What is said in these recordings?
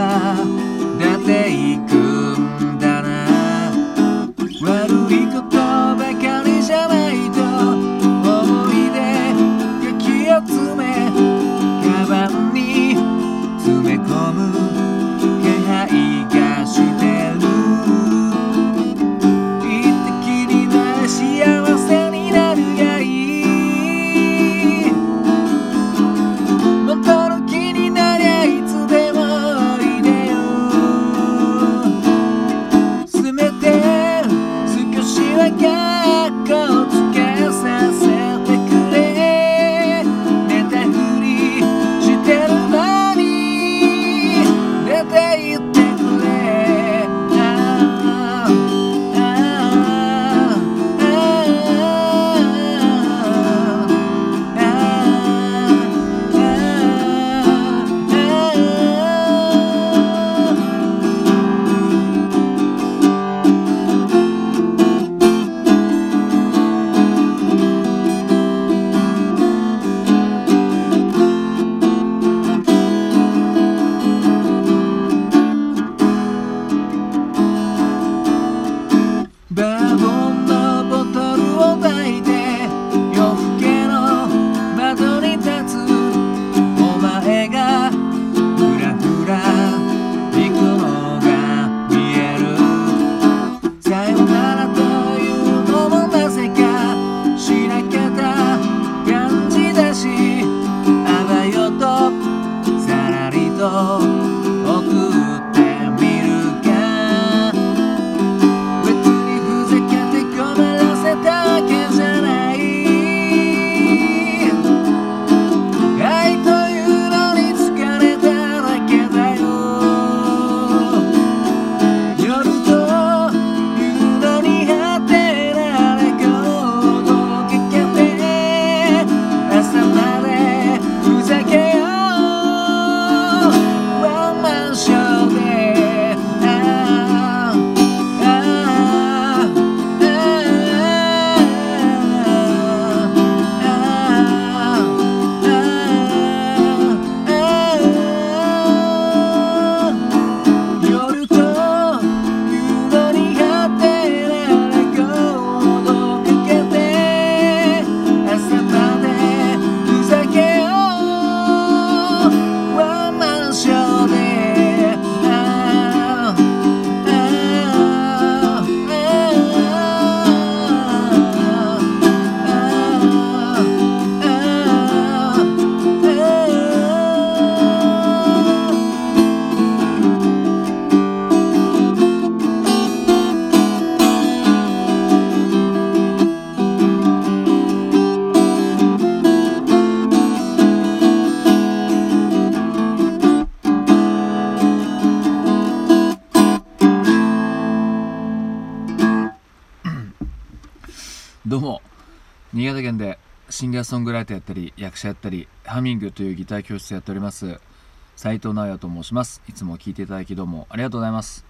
だっていく echo 新潟県でシンガーソングライターやったり役者やったりハミングというギター教室やっております斉藤直也と申します。いつも聴いていただきどうもありがとうございます。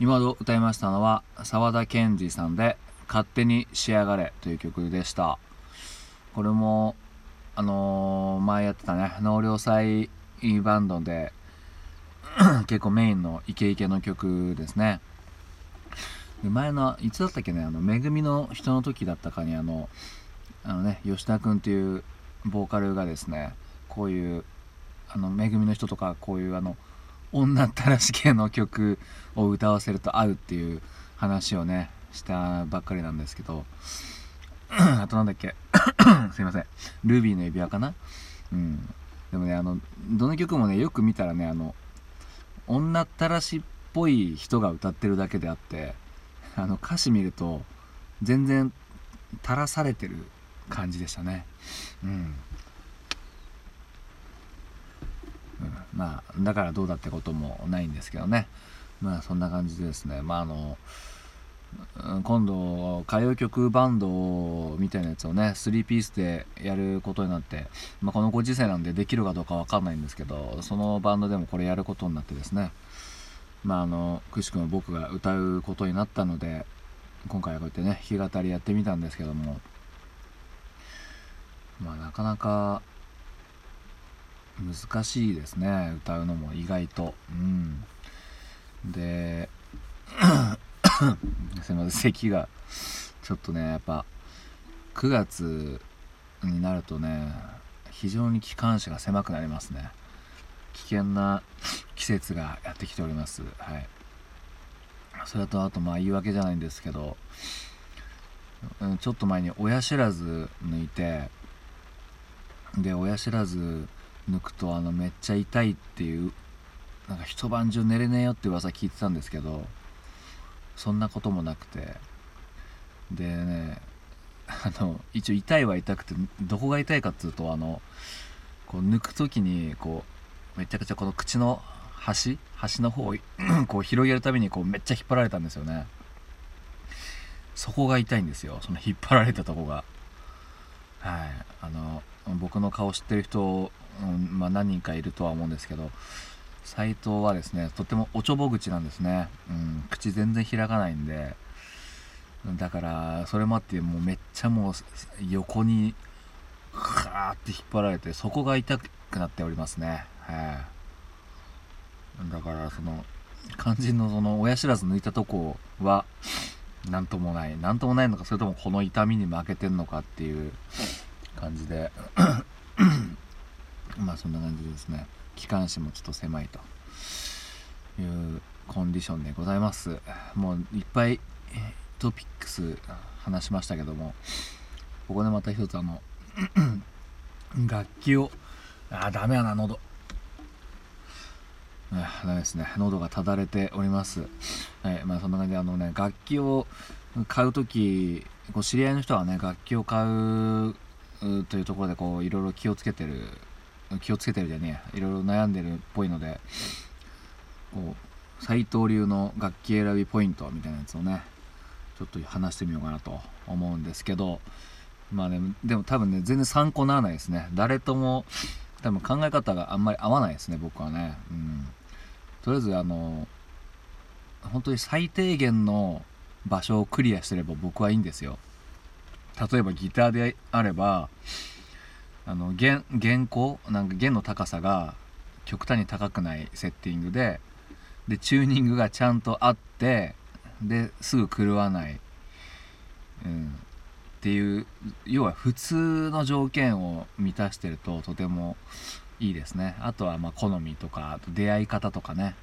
今ほど歌いましたのは沢田研二さんで「勝手に仕上がれ」という曲でした。これもあのー、前やってたね納涼祭バンドで結構メインのイケイケの曲ですね。で前のいつだったっけねあの「めぐみの人の時」だったかにあのあのね吉田君っていうボーカルがですねこういうあのめぐみの人とかこういうあの女ったらし系の曲を歌わせると合うっていう話をねしたばっかりなんですけど あとなんだっけ すいません。ルビーの指輪かな？うん。でもねあのどの曲もねよく見たらねあの女ったらしっぽい人が歌ってるだけであってあの歌詞見ると全然垂らされてる感じでしたね。うん、まあだからどうだってこともないんですけどね。まあそんな感じでですね。まああの今度歌謡曲バンドみたいなやつをね3ピースでやることになって、まあ、このご時世なんでできるかどうか分かんないんですけどそのバンドでもこれやることになってですね。まああのくしくも僕が歌うことになったので今回はこうやってね弾き語りやってみたんですけども。まあなかなか難しいですね歌うのも意外と。うん。で すいません咳がちょっとねやっぱ9月になるとね非常に機関車が狭くなりますね。危険な季節がやってきております。はい。それとあとまあ言い訳じゃないんですけど、うん、ちょっと前に親知らず抜いてで親知らず抜くとあのめっちゃ痛いっていうなんか一晩中寝れねえよって噂聞いてたんですけどそんなこともなくて。でねあの一応痛いは痛くてどこが痛いかっつうとあのこう抜く時にこうめちゃくちゃこの口の端端の方を こう広げるたびにこうめっちゃ引っ張られたんですよね。そこが痛いんですよ。その引っ張られたとこが。はい。あの僕の顔知ってる人、うんまあ、何人かいるとは思うんですけど斎藤はですねとってもおちょぼ口なんですね、うん、口全然開かないんで。だからそれもあってもうめっちゃもう横にカーって引っ張られてそこが痛くなっておりますね。はい。だからその肝心のその親知らず抜いたとこは何ともない。何ともないのかそれともこの痛みに負けてんのかっていう感じで。まあそんな感じですね。機関士もちょっと狭いと。いうコンディションでございます。もういっぱいトピックス話しましたけどもここでまた一つあの 楽器をああダメやな喉。ダメですね。喉がただれております。はいまあそんな感じであのね楽器を買う時こう知り合いの人はね楽器を買うというところでこういろいろ気をつけてる気をつけてるじゃねえいろいろ悩んでるっぽいのでこう斎藤流の楽器選びポイントみたいなやつをねちょっと話してみようかなと思うんですけどまあねでも多分ね全然参考にならないですね。誰とも多分考え方があんまり合わないですね僕はね。うん。とりあえずあの本当に最低限の場所をクリアしてれば僕はいいんですよ。例えばギターであればあの弦弦高なんか弦の高さが極端に高くないセッティングででチューニングがちゃんとあってですぐ狂わない、うん、っていう要は普通の条件を満たしてるととてもいいですね。あとはま好みとかと出会い方とかね、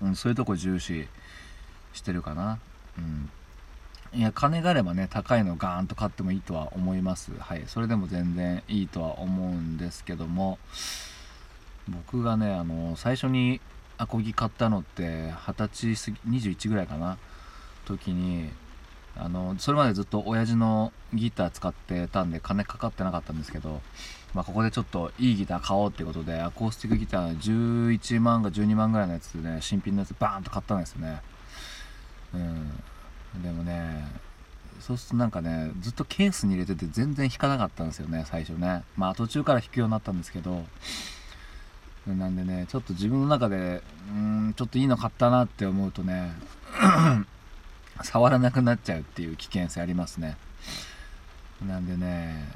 うん、そういうとこ重視してるかな、うん、いや金があればね高いのガーンと買ってもいいとは思います。はい。それでも全然いいとは思うんですけども。僕がねあの最初にアコギ買ったのって二十歳過ぎ21ぐらいかな。時にあのそれまでずっと親父のギター使ってたんで金かかってなかったんですけど、まあ、ここでちょっといいギター買おうってことでアコースティックギター11万か12万ぐらいのやつでね新品のやつバーンと買ったんですよね。うん。でもねそうするとなんかねずっとケースに入れてて全然弾かなかったんですよね最初ね。まあ途中から弾くようになったんですけど。なんでねちょっと自分の中でうんちょっといいの買ったなって思うとね触らなくなっちゃうっていう危険性ありますね。なんでね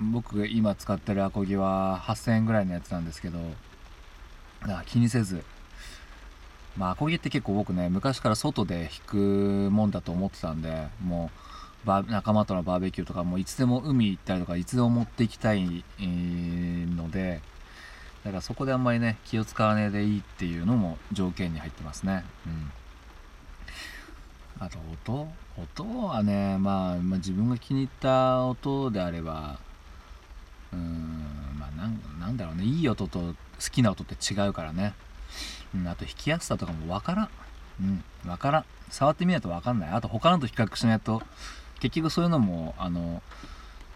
僕が今使ってるアコギは8000円ぐらいのやつなんですけど気にせず。まあアコギって結構僕ね昔から外で弾くもんだと思ってたんでもう仲間とのバーベキューとかもいつでも海行ったりとかいつでも持っていきたい、のでだからそこであんまりね気を使わねえでいいっていうのも条件に入ってますね。うん。あと音音はね、まあ、まあ自分が気に入った音であればうーんまあなんなんだろうね。いい音と好きな音って違うからね、うん、あと弾きやすさとかもわからん。うんわからん。触ってみないとわかんない。あと他のと比較しないと。結局そういうのもあの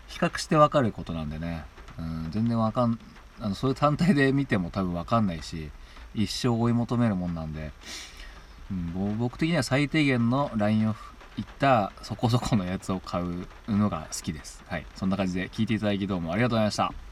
比較してわかることなんでね、うん、全然わかんあのそういう単体で見ても多分わかんないし一生追い求めるもんなんで、うん、僕的には最低限のラインオフいったそこそこのやつを買うのが好きです。はい。そんな感じで聞いていただきどうもありがとうございました。